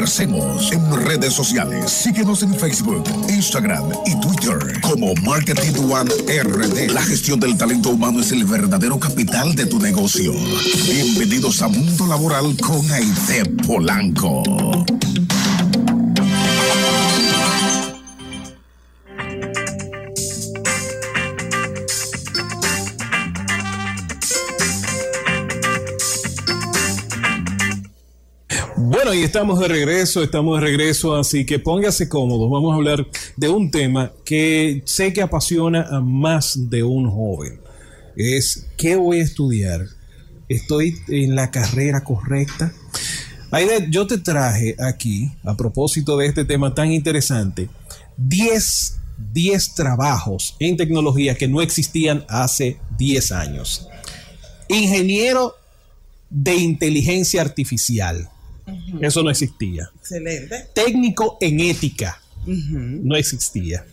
Conversemos en redes sociales. Síguenos en Facebook, Instagram y Twitter como Marketing One RD. La gestión del talento humano es el verdadero capital de tu negocio. Bienvenidos a Mundo Laboral con Aide Polanco. Estamos de regreso, estamos de regreso, así que póngase cómodo. Vamos a hablar de un tema que sé que apasiona a más de un joven. Es, ¿qué voy a estudiar? ¿Estoy en la carrera correcta? Aide, yo te traje aquí, a propósito de este tema tan interesante, 10, 10 trabajos en tecnología que no existían hace 10 años. Ingeniero de inteligencia artificial eso no existía. Excelente. Técnico en ética. No existía.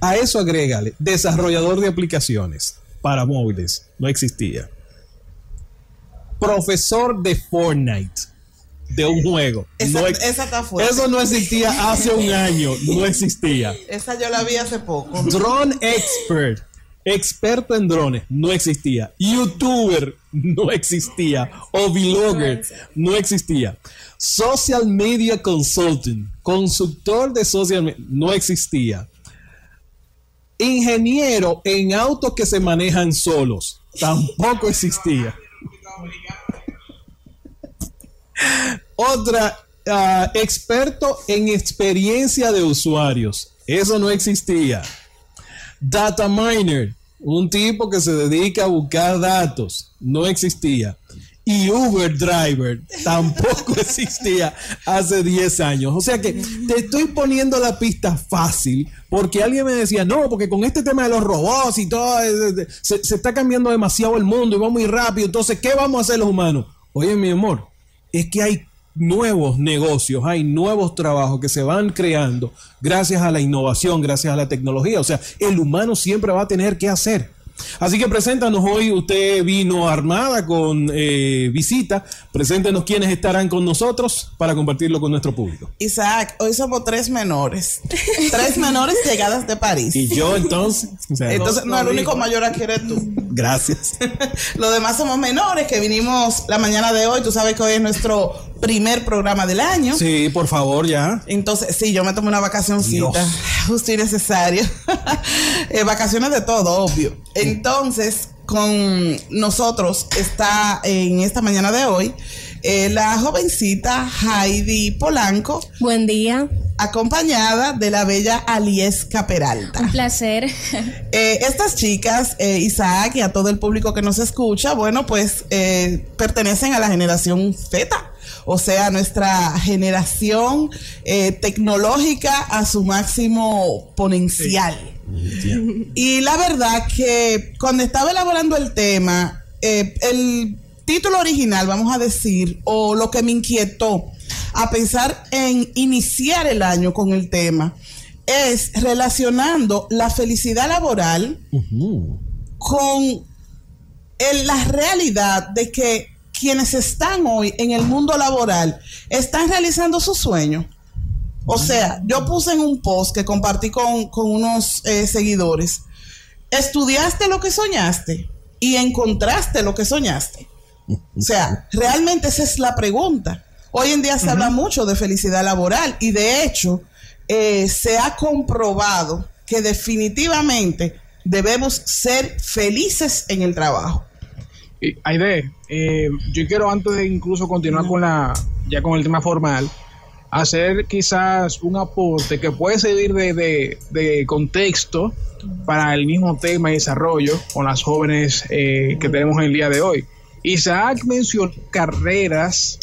A eso agrégale desarrollador de aplicaciones para móviles. No existía. Profesor de Fortnite. De un juego. Esa, no, esa está. Eso no existía hace un año. No existía. Esa yo la vi hace poco. Drone Expert experto en drones, no existía. YouTuber, no existía. O vlogger, no existía. Social Media Consultant, consultor de social media, no existía. Ingeniero en autos que se manejan solos, tampoco existía. Otra, ah, experto en experiencia de usuarios, eso no existía. Data miner, un tipo que se dedica a buscar datos, no existía. Y Uber Driver tampoco existía hace 10 años. O sea que te estoy poniendo la pista fácil porque alguien me decía, no, porque con este tema de los robots y todo, eh, se, se está cambiando demasiado el mundo y va muy rápido. Entonces, ¿qué vamos a hacer los humanos? Oye, mi amor, es que hay nuevos negocios, hay nuevos trabajos que se van creando gracias a la innovación, gracias a la tecnología. O sea, el humano siempre va a tener que hacer. Así que preséntanos hoy, usted vino armada con eh, visita, preséntenos quiénes estarán con nosotros para compartirlo con nuestro público. Isaac, hoy somos tres menores, tres menores llegadas de París. Y yo entonces... entonces, no, el único mayor aquí eres tú. Gracias. Los demás somos menores que vinimos la mañana de hoy, tú sabes que hoy es nuestro primer programa del año. Sí, por favor, ya. Entonces, sí, yo me tomé una vacacioncita, justo y necesario. Eh, vacaciones de todo, obvio. Entonces, con nosotros está en esta mañana de hoy eh, la jovencita Heidi Polanco. Buen día. Acompañada de la bella Aliesca Peralta. Un placer. Eh, estas chicas, eh, Isaac y a todo el público que nos escucha, bueno, pues pertenecen a la generación Z o sea, nuestra generación tecnológica a su máximo potencial. Y la verdad que cuando estaba elaborando el tema, el título original, vamos a decir, o lo que me inquietó a pensar en iniciar el año con el tema, es relacionando la felicidad laboral con la realidad de que quienes están hoy en el mundo laboral están realizando su sueño. O sea, yo puse en un post que compartí con, unos eh, seguidores, estudiaste lo que soñaste y encontraste lo que soñaste. O sea, realmente esa es la pregunta. Hoy en día se habla mucho de felicidad laboral y de hecho eh, se ha comprobado que definitivamente debemos ser felices en el trabajo. Aide, eh, yo quiero antes de incluso continuar con la ya con el tema formal, hacer quizás un aporte que puede servir de, de, contexto para el mismo tema y desarrollo con las jóvenes eh, que tenemos en el día de hoy. Isaac mencionó carreras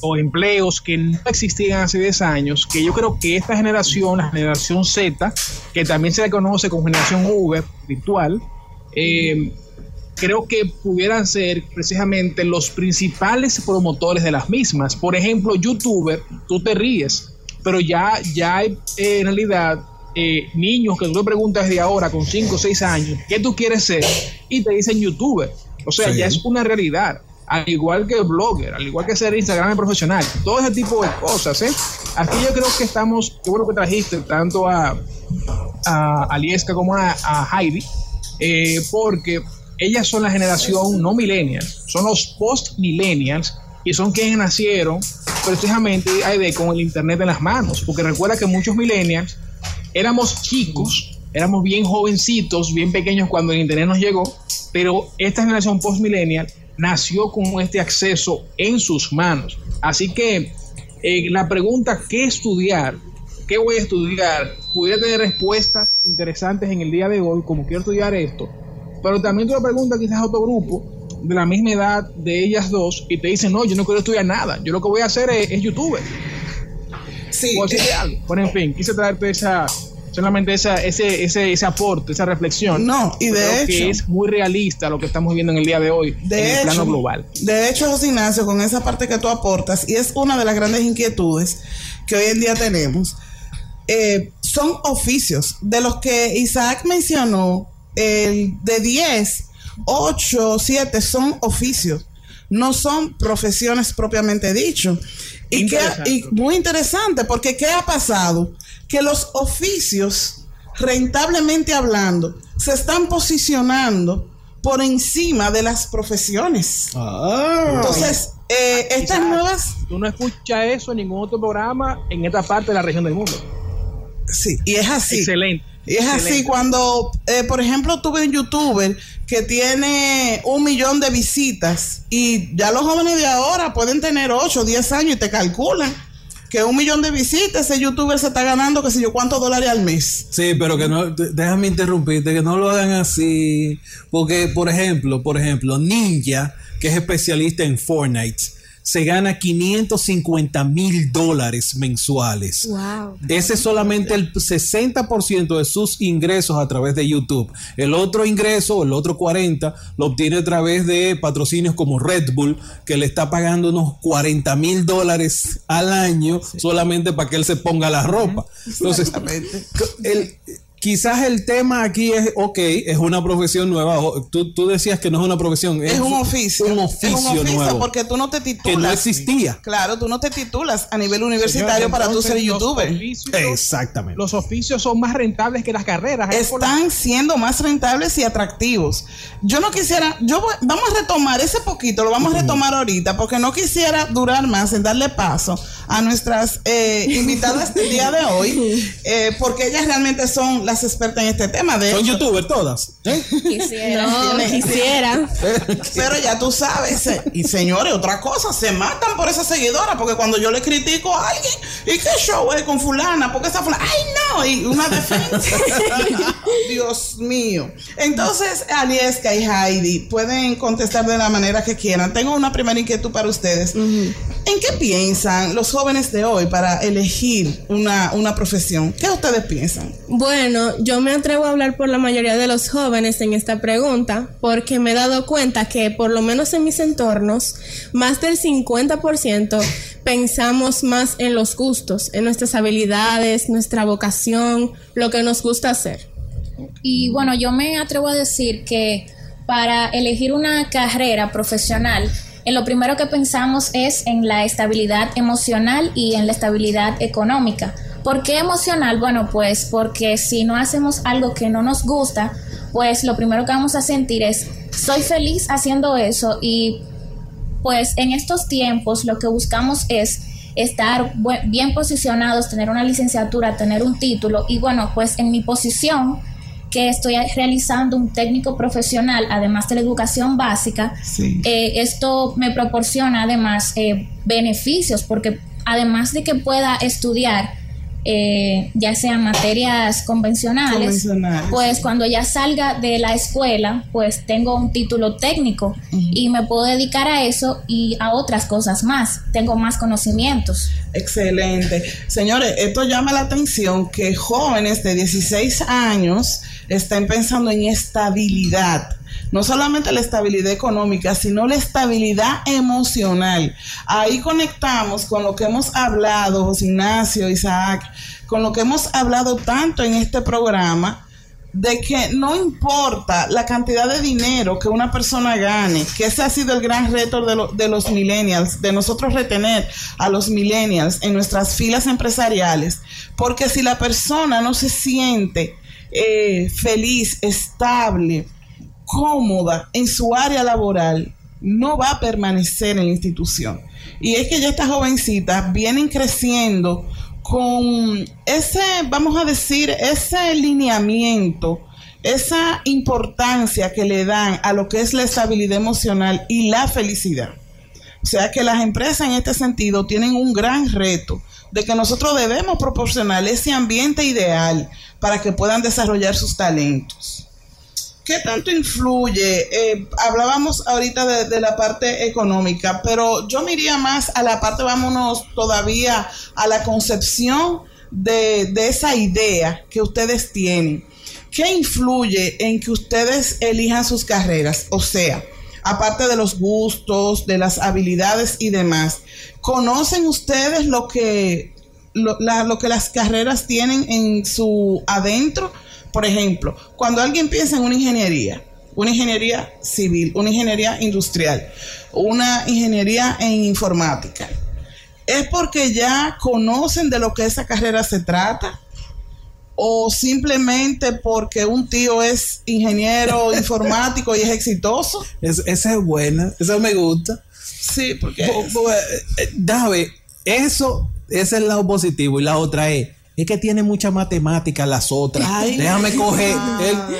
o empleos que no existían hace 10 años, que yo creo que esta generación, la generación Z, que también se le conoce como generación Uber virtual, eh, creo que pudieran ser precisamente los principales promotores de las mismas. Por ejemplo, youtuber, tú te ríes, pero ya, ya hay eh, en realidad eh, niños que tú le preguntas de ahora con 5 o 6 años, ¿qué tú quieres ser? Y te dicen youtuber. O sea, ya es una realidad. al igual que blogger, al igual que ser Instagram profesional, todo ese tipo de cosas. ¿eh? Aquí yo creo que estamos, qué bueno que trajiste tanto a, a Alieska como a, Heidi, eh, porque ellas son la generación no millennials, son los post millennials y son quienes nacieron precisamente con el internet en las manos, porque recuerda que muchos millennials éramos chicos, éramos bien jovencitos, bien pequeños cuando el internet nos llegó, pero esta generación post millennial nació con este acceso en sus manos. Así que eh, la pregunta, ¿qué estudiar? ¿Qué voy a estudiar? Pudiera tener respuestas interesantes en el día de hoy, como quiero estudiar esto. Pero también tú le preguntas quizás a otro grupo de la misma edad de ellas dos y te dicen, no, yo no quiero estudiar nada, yo lo que voy a hacer es, youtuber. Sí. O algo. Bueno, en fin, quise traerte esa, solamente esa, ese, ese, ese aporte, esa reflexión. No, y de hecho. Que es muy realista lo que estamos viendo en el día de hoy de en el plano global. De hecho, José Ignacio, con esa parte que tú aportas, y es una de las grandes inquietudes que hoy en día tenemos, eh, son oficios. De los que Isaac mencionó, el de 10, 8, 7 son oficios, no son profesiones propiamente dicho. Y, que, y muy interesante, porque ¿qué ha pasado? que los oficios, rentablemente hablando, se están posicionando por encima de las profesiones. Ah. Entonces, eh, estas nuevas... Tú no escuchas eso en ningún otro programa en esta parte de la región del mundo. Sí, y es así. Excelente. Y es así cuando, eh, por ejemplo, tuve un youtuber que tiene un millón de visitas y ya los jóvenes de ahora pueden tener 8 o 10 años y te calculan que un millón de visitas, ese youtuber se está ganando, que sé yo, cuántos dólares al mes. Sí, pero que no, déjame interrumpirte, que no lo hagan así. Porque, por ejemplo, por ejemplo, Ninja, que es especialista en Fortnite, se gana 550 mil dólares mensuales. Wow. Ese es solamente el 60% de sus ingresos a través de YouTube. El otro ingreso, el otro 40%, lo obtiene a través de patrocinios como Red Bull, que le está pagando unos 40 mil dólares al año solamente para que él se ponga la ropa. Entonces, el, quizás el tema aquí es, ok, es una profesión nueva. Tú, tú decías que no es una profesión. Es, un oficio. Un oficio, es un oficio nuevo. Porque tú no te titulas. Que no existía. Claro, tú no te titulas a nivel universitario para tú ser youtuber. Exactamente. Los oficios son más rentables que las carreras. Están siendo más rentables y atractivos. Yo no quisiera, yo vamos a retomar ese poquito, lo vamos a retomar ahorita, porque no quisiera durar más en darle paso a nuestras eh, invitadas del día de hoy, eh, porque ellas realmente son las expertas en este tema. De Son youtubers todas. ¿eh? Quisiera. No, quisiera. Pero ya tú sabes, y señores, otra cosa, se matan por esa seguidora, porque cuando yo le critico a alguien, ¿y qué show es con fulana? Porque esa fulana, ¡ay no! Y una defensa. Dios mío. Entonces, Alieska y Heidi pueden contestar de la manera que quieran. Tengo una primera inquietud para ustedes. ¿En qué piensan los jóvenes de hoy para elegir una, una profesión? ¿Qué ustedes piensan? Bueno, yo me atrevo a hablar por la mayoría de los jóvenes en esta pregunta porque me he dado cuenta que por lo menos en mis entornos, más del 50% pensamos más en los gustos, en nuestras habilidades, nuestra vocación, lo que nos gusta hacer. Y bueno, yo me atrevo a decir que para elegir una carrera profesional, en lo primero que pensamos es en la estabilidad emocional y en la estabilidad económica. ¿Por qué emocional? Bueno, pues porque si no hacemos algo que no nos gusta, pues lo primero que vamos a sentir es, soy feliz haciendo eso y pues en estos tiempos lo que buscamos es estar bien posicionados, tener una licenciatura, tener un título. Y bueno, pues en mi posición que estoy realizando un técnico profesional, además de la educación básica, eh, esto me proporciona además eh, beneficios, porque además de que pueda estudiar, eh, ya sean materias convencionales, pues cuando ya salga de la escuela, pues tengo un título técnico y me puedo dedicar a eso y a otras cosas más. Tengo más conocimientos. Excelente. Señores, esto llama la atención que jóvenes de 16 años estén pensando en estabilidad no solamente la estabilidad económica, sino la estabilidad emocional. Ahí conectamos con lo que hemos hablado, José Ignacio, Isaac, con lo que hemos hablado tanto en este programa de que no importa la cantidad de dinero que una persona gane, que ese ha sido el gran reto de, los millennials, de nosotros retener a los millennials en nuestras filas empresariales, porque si la persona no se siente eh, feliz, estable, cómoda en su área laboral, no va a permanecer en la institución. Y es que ya estas jovencitas vienen creciendo con ese, vamos a decir, ese lineamiento, esa importancia que le dan a lo que es la estabilidad emocional y la felicidad. O sea que las empresas en este sentido tienen un gran reto de que nosotros debemos proporcionar ese ambiente ideal para que puedan desarrollar sus talentos. ¿Qué tanto influye? Eh, hablábamos ahorita de, la parte económica, pero yo me iría más a la parte, vámonos todavía a la concepción de, esa idea que ustedes tienen. ¿Qué influye en que ustedes elijan sus carreras? O sea, aparte de los gustos, de las habilidades y demás, ¿conocen ustedes lo que, lo que las carreras tienen en su adentro? Por ejemplo, cuando alguien piensa en una ingeniería, una ingeniería civil, una ingeniería industrial, una ingeniería en informática, es porque ya conocen de lo que esa carrera se trata o simplemente porque un tío es ingeniero informático y es exitoso. esa es buena, esa me gusta. Sí, porque... Eh, Dave, eso, ese es el lado positivo y la otra es es que tiene mucha matemática las otras. Déjame coger.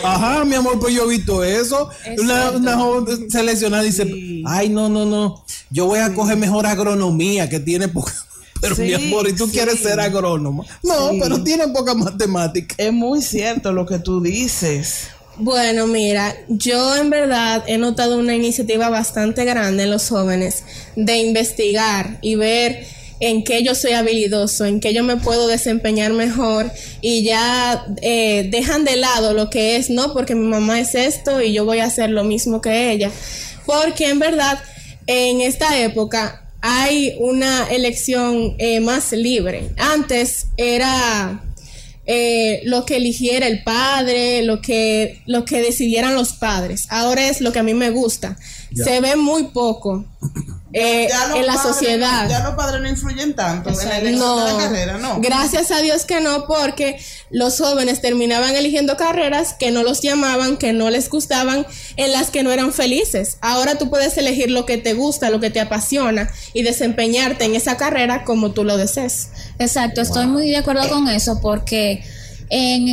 ajá, mi amor, pues yo he visto eso. Una, joven seleccionada dice, ay, no, no, no. Yo voy a coger mejor agronomía, que tiene poca. Pero mi amor, ¿y tú quieres ser agrónomo? No, pero tiene poca matemática. Es muy cierto lo que tú dices. Bueno, mira, yo en verdad he notado una iniciativa bastante grande en los jóvenes de investigar y ver en qué yo soy habilidoso, en qué yo me puedo desempeñar mejor y ya eh, dejan de lado lo que es, no, porque mi mamá es esto y yo voy a hacer lo mismo que ella. Porque en verdad, en esta época hay una elección eh, más libre. Antes era eh, lo que eligiera el padre, lo que, lo que decidieran los padres. Ahora es lo que a mí me gusta. Se ve muy poco. Eh, en la sociedad. Ya los padres no influyen tanto en la elección de la carrera, ¿no? Gracias a Dios que no, porque los jóvenes terminaban eligiendo carreras que no los llamaban, que no les gustaban, en las que no eran felices. Ahora tú puedes elegir lo que te gusta, lo que te apasiona y desempeñarte en esa carrera como tú lo desees. Exacto, estoy muy de acuerdo con eso porque en,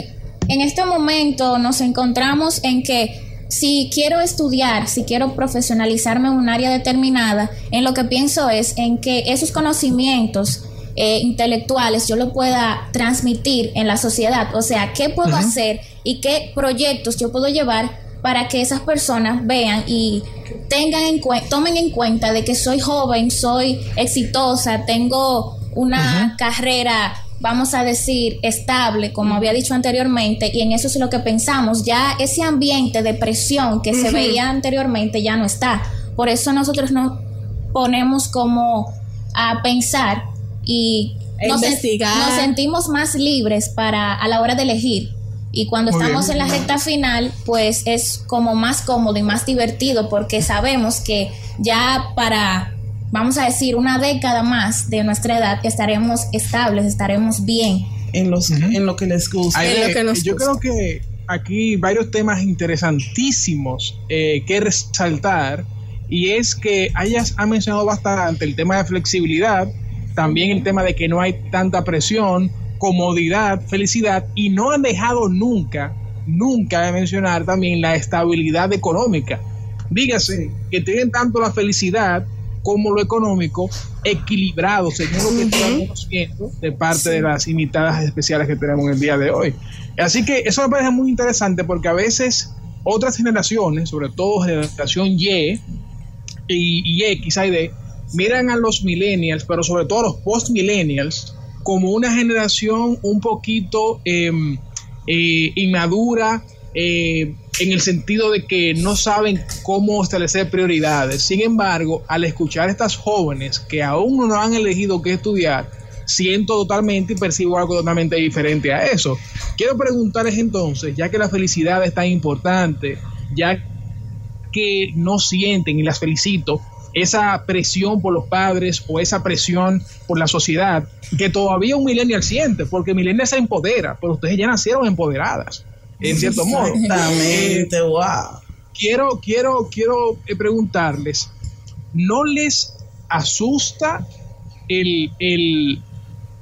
en este momento nos encontramos en que si quiero estudiar, si quiero profesionalizarme en un área determinada, en lo que pienso es en que esos conocimientos eh, intelectuales yo lo pueda transmitir en la sociedad. O sea, ¿qué puedo hacer y qué proyectos yo puedo llevar para que esas personas vean y tengan en tomen en cuenta de que soy joven, soy exitosa, tengo una carrera vamos a decir, estable, como había dicho anteriormente, y en eso es lo que pensamos. Ya ese ambiente de presión que se veía anteriormente ya no está. Por eso nosotros nos ponemos como a pensar y nos, nos, sentimos más libres para a la hora de elegir. Y cuando estamos en la recta final, pues es como más cómodo y más divertido porque sabemos que ya para vamos a decir, una década más de nuestra edad, estaremos estables, estaremos bien. En, los, en lo que les gusta. yo creo que aquí varios temas interesantísimos eh, que resaltar y es que hayas ha mencionado bastante el tema de flexibilidad, también el tema de que no hay tanta presión, comodidad, felicidad y no han dejado nunca, nunca de mencionar también la estabilidad económica. Dígase que tienen tanto la felicidad como lo económico equilibrado, según lo que estamos viendo de parte de las invitadas especiales que tenemos el día de hoy. Así que eso me parece muy interesante porque a veces otras generaciones, sobre todo generación Y y, X, y D, miran a los millennials, pero sobre todo a los post-millennials, como una generación un poquito em, eh, inmadura, eh, en el sentido de que no saben cómo establecer prioridades. Sin embargo, al escuchar a estas jóvenes que aún no han elegido qué estudiar, siento totalmente y percibo algo totalmente diferente a eso. Quiero preguntarles entonces, ya que la felicidad es tan importante, ya que no sienten, y las felicito, esa presión por los padres o esa presión por la sociedad que todavía un millennial siente, porque millennial se empodera, pero ustedes ya nacieron empoderadas, en cierto modo. Exactamente, wow. Quiero, quiero, quiero eh, preguntarles, ¿no les asusta el, el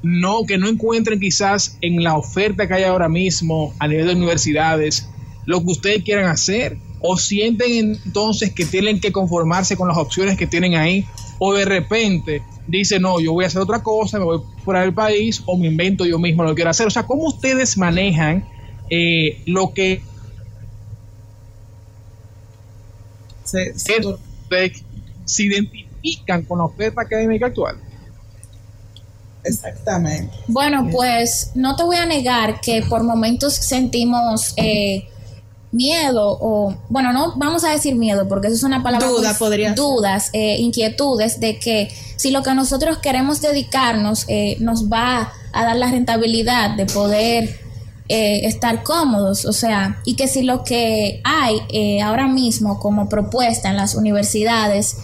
no, que no encuentren quizás en la oferta que hay ahora mismo a nivel de universidades lo que ustedes quieran hacer? ¿O sienten entonces que tienen que conformarse con las opciones que tienen ahí? ¿O de repente dicen, no, yo voy a hacer otra cosa, me voy fuera del país o me invento yo mismo lo que quiero hacer? O sea, ¿cómo ustedes manejan eh, lo que Se- se- se identifican con la oferta académica actual? exactamente. Bueno, pues no te voy a negar que por momentos sentimos eh, miedo o, bueno, no vamos a decir miedo porque eso es una palabra... Duda muy- podría. Dudas, eh, inquietudes de que si lo que nosotros queremos dedicarnos eh, nos va a dar la rentabilidad de poder eh, estar cómodos, o sea, y que si lo que hay eh, ahora mismo como propuesta en las universidades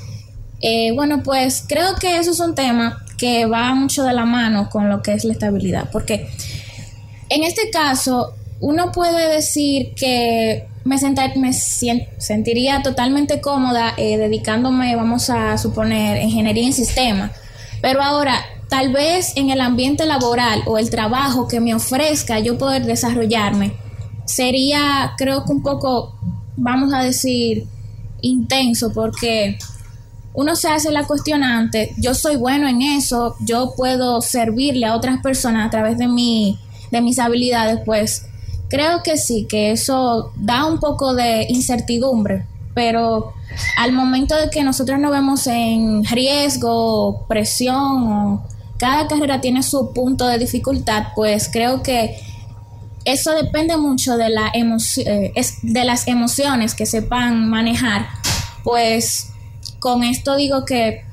eh, bueno, pues creo que eso es un tema que va mucho de la mano con lo que es la estabilidad, porque en este caso uno puede decir que me, senta- me sentiría totalmente cómoda dedicándome, vamos a suponer, ingeniería en sistema, pero ahora tal vez en el ambiente laboral o el trabajo que me ofrezca yo poder desarrollarme sería creo que un poco, vamos a decir, intenso porque uno se hace la cuestionante, yo soy bueno en eso, yo puedo servirle a otras personas a través de mi, de mis habilidades, pues creo que sí, que eso da un poco de incertidumbre, pero al momento de que nosotros nos vemos en riesgo, presión, o cada carrera tiene su punto de dificultad, pues creo que eso depende mucho de, la eh, es- de las emociones que sepan manejar, pues con esto digo que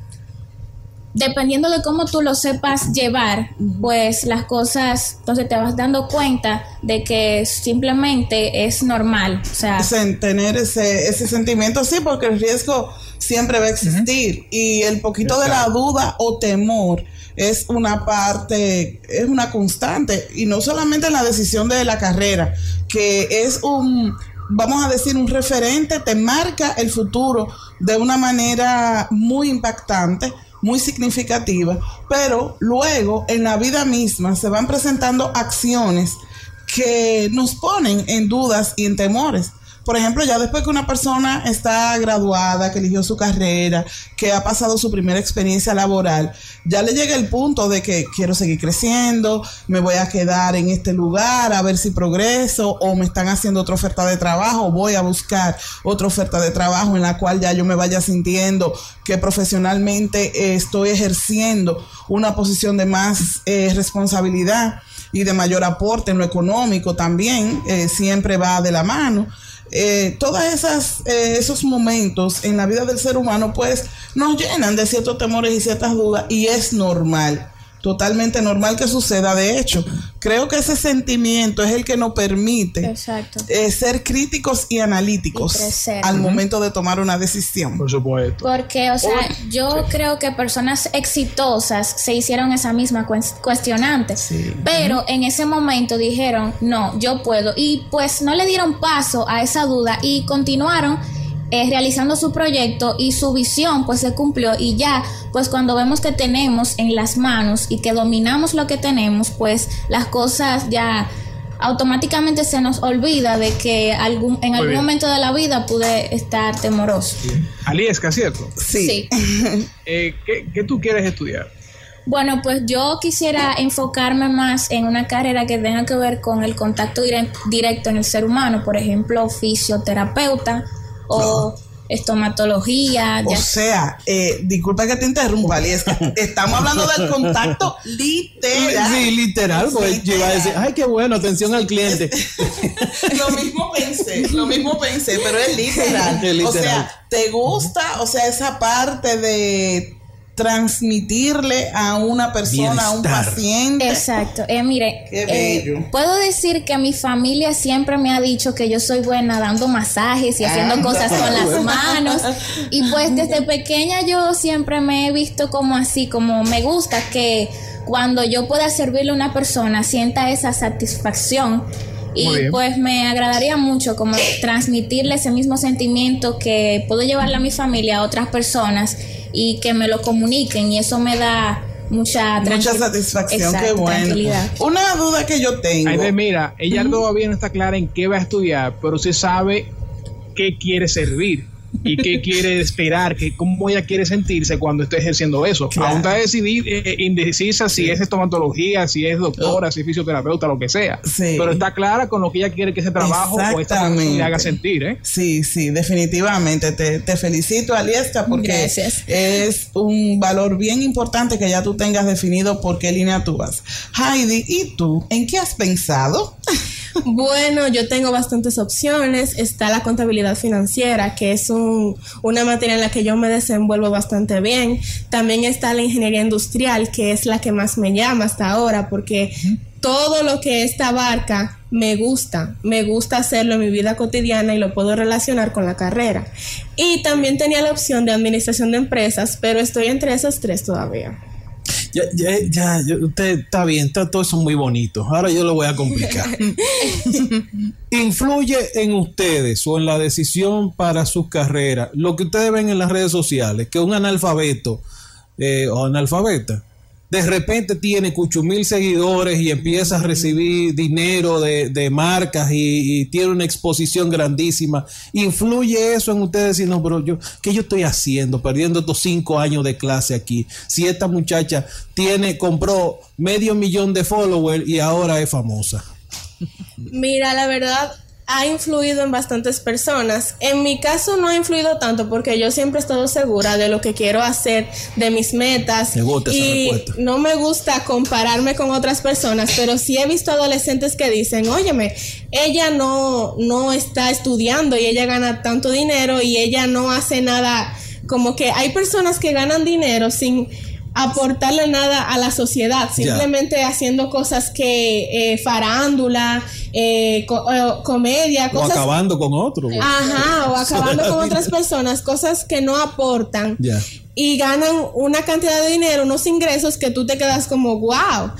dependiendo de cómo tú lo sepas llevar, pues las cosas, entonces te vas dando cuenta de que simplemente es normal, o sea, Sen- tener ese, ese sentimiento, sí, porque el riesgo siempre va a existir. Y el poquito de la duda o temor es una parte, es una constante y no solamente en la decisión de la carrera, que es un, vamos a decir, un referente, te marca el futuro de una manera muy impactante muy significativa, pero luego en la vida misma se van presentando acciones que nos ponen en dudas y en temores. Por ejemplo, ya después que una persona está graduada, que eligió su carrera, que ha pasado su primera experiencia laboral, ya le llega el punto de que quiero seguir creciendo, me voy a quedar en este lugar a ver si progreso o me están haciendo otra oferta de trabajo, voy a buscar otra oferta de trabajo en la cual ya yo me vaya sintiendo que profesionalmente eh, estoy ejerciendo una posición de más eh, responsabilidad y de mayor aporte en lo económico también, eh, siempre va de la mano. Eh, todas esas eh, esos momentos en la vida del ser humano pues nos llenan de ciertos temores y ciertas dudas y es normal totalmente normal que suceda. De hecho creo que ese sentimiento es el que nos permite eh, ser críticos y analíticos Y al momento de tomar una decisión. Por supuesto. Porque, o sea, yo creo que personas exitosas se hicieron esa misma cues- cuestionante, Sí. pero en ese momento dijeron, no, yo puedo, y pues no le dieron paso a esa duda y continuaron eh, realizando su proyecto y su visión pues se cumplió y ya pues cuando vemos que tenemos en las manos y que dominamos lo que tenemos pues las cosas ya automáticamente se nos olvida de que algún, en algún bien. momento de la vida pude estar temoroso. Aliesca, ¿cierto? sí, Eh, ¿qué, qué tú quieres estudiar? Bueno, pues yo quisiera enfocarme más en una carrera que tenga que ver con el contacto dire- directo en el ser humano, por ejemplo, fisioterapeuta o estomatología. O ya- sea, eh, disculpa que te interrumpa, Aliesca. Estamos hablando del contacto literal. Sí, literal, pues yo iba a decir, ay, qué bueno, atención al cliente. lo mismo pensé, lo mismo pensé, pero es literal. Es literal. O sea, ¿te gusta? O sea, esa parte de transmitirle a una persona, a un Bienestar. paciente. Exacto. Eh, mire, Qué eh, bello. puedo decir que mi familia siempre me ha dicho que yo soy buena dando masajes y haciendo Ah. cosas con las manos. Y pues desde pequeña yo siempre me he visto como así, como me gusta que cuando yo pueda servirle a una persona sienta esa satisfacción. Muy Y pues me agradaría mucho como transmitirle ese mismo sentimiento que puedo llevarle a mi familia a otras personas y que me lo comuniquen y eso me da mucha Mucha satisfacción, Exacto, qué bueno. Una duda que yo tengo. Aide, mira, ella todavía no está clara en qué va a estudiar, pero sí sabe qué quiere servir y qué quiere esperar, que cómo ella quiere sentirse cuando esté ejerciendo eso. Claro. Aún está decidir, eh, indecisa si es estomatología, si es doctora, si es fisioterapeuta, lo que sea. Sí. Pero está clara con lo que ella quiere que ese trabajo o esta Exactamente. le haga sentir, ¿eh? Sí, sí, definitivamente. Te, te felicito, Aliesca, porque Gracias. es un valor bien importante que ya tú tengas definido por qué línea tú vas. Heidi, ¿y tú? ¿En qué has pensado? Bueno, yo tengo bastantes opciones. Está la contabilidad financiera, que es un- una materia en la que yo me desenvuelvo bastante bien. También está la ingeniería industrial, que es la que más me llama hasta ahora, porque todo lo que esta abarca me gusta. Me gusta hacerlo en mi vida cotidiana y lo puedo relacionar con la carrera. Y también tenía la opción de administración de empresas, pero estoy entre esas tres todavía. Ya, ya, ya, ya, usted está bien, está todo eso muy bonito. Ahora yo lo voy a complicar. ¿Influye en ustedes o en la decisión para sus carreras lo que ustedes ven en las redes sociales? Que un analfabeto eh, o analfabeta de repente tiene cucho mil seguidores y empieza a recibir dinero de, de marcas y, y tiene una exposición grandísima. ¿Influye eso en ustedes? Si no, pero yo, ¿qué yo estoy haciendo? Perdiendo estos cinco años de clase aquí. Si esta muchacha tiene, compró medio millón de followers y ahora es famosa. Mira, la verdad ha influido en bastantes personas. En mi caso no ha influido tanto porque yo siempre he estado segura de lo que quiero hacer, de mis metas. Me gusta y no me gusta compararme con otras personas, pero sí he visto adolescentes que dicen, óyeme, ella no, no está estudiando y ella gana tanto dinero y ella no hace nada. Como que hay personas que ganan dinero sin aportarle nada a la sociedad, simplemente haciendo cosas que eh, farándula, eh, co- eh, comedia, O cosas acabando con otro. Ajá, o acabando con otras personas, cosas que no aportan y ganan una cantidad de dinero, unos ingresos que tú te quedas como, wow.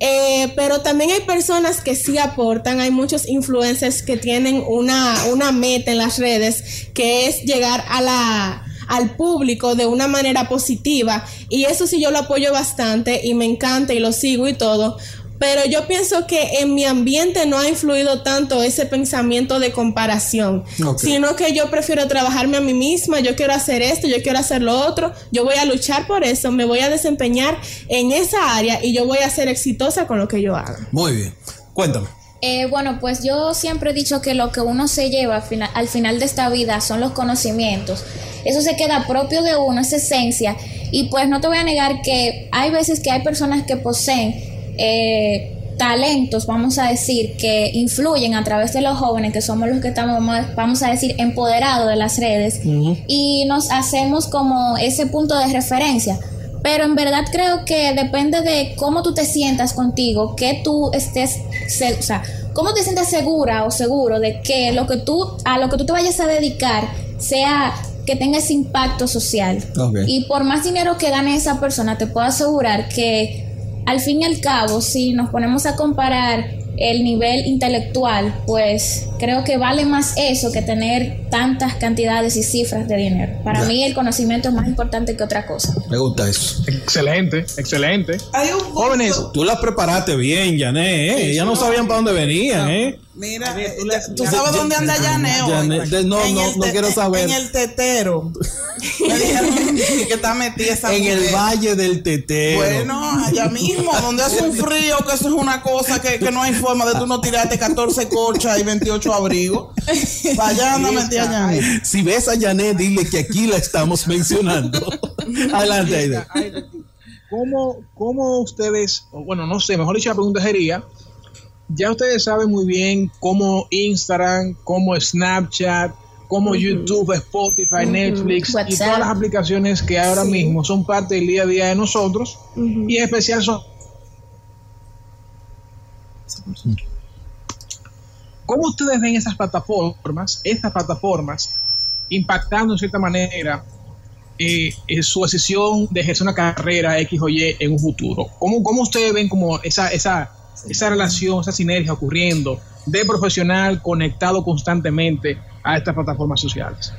Eh, pero también hay personas que sí aportan, hay muchos influencers que tienen una, una meta en las redes que es llegar a la, al público de una manera positiva y eso sí yo lo apoyo bastante y me encanta y lo sigo y todo. Pero yo pienso que en mi ambiente no ha influido tanto ese pensamiento de comparación, sino que yo prefiero trabajarme a mí misma, yo quiero hacer esto, yo quiero hacer lo otro, yo voy a luchar por eso, me voy a desempeñar en esa área y yo voy a ser exitosa con lo que yo haga. Muy bien. Cuéntame. Eh, bueno, pues yo siempre he dicho que lo que uno se lleva al final, al final de esta vida son los conocimientos. Eso se queda propio de uno, esa esencia. Y pues no te voy a negar que hay veces que hay personas que poseen eh, talentos, vamos a decir, que influyen a través de los jóvenes, que somos los que estamos, vamos a decir, empoderados de las redes. Y nos hacemos como ese punto de referencia. Pero en verdad creo que depende de cómo tú te sientas contigo, que tú estés, o sea, cómo te sientes segura o seguro de que lo que tú, a lo que tú te vayas a dedicar sea que tenga ese impacto social. Y por más dinero que gane esa persona, te puedo asegurar que al fin y al cabo, si nos ponemos a comparar el nivel intelectual, pues creo que vale más eso que tener tantas cantidades y cifras de dinero. Para Ya. mí el conocimiento es más importante que otra cosa. Me gusta eso. Excelente, excelente. Hay un Jóvenes, Tú las preparaste bien, Jané, ¿eh? Ya no sabían para dónde venían, ¿eh? Mira, eh, tú ya- le- tú ya- sabes dónde anda de- no, no, no quiero saber. En el tetero. Me dijeron que está metida esa En el. Valle del Tetero. Bueno, allá mismo, donde hace un frío, que eso es una cosa que, que no hay forma de tú no tirarte 14 colchas y 28 abrigos. Para allá anda metida Janet. Si ves a dile que aquí la estamos mencionando. Adelante, Aide. ¿cómo, ¿cómo ustedes, o bueno, no sé, mejor dicho, la pregunta sería, ya ustedes saben muy bien cómo Instagram, cómo Snapchat, como YouTube, Spotify, Netflix y todas las aplicaciones que ahora mismo son parte del día a día de nosotros y en especial son ¿Cómo ustedes ven esas plataformas, estas plataformas, impactando en cierta manera eh, eh, su decisión de ejercer una carrera X o Y en un futuro? ¿Cómo, cómo ustedes ven como esa, esa, esa relación, esa sinergia ocurriendo de profesional conectado constantemente a estas plataformas sociales?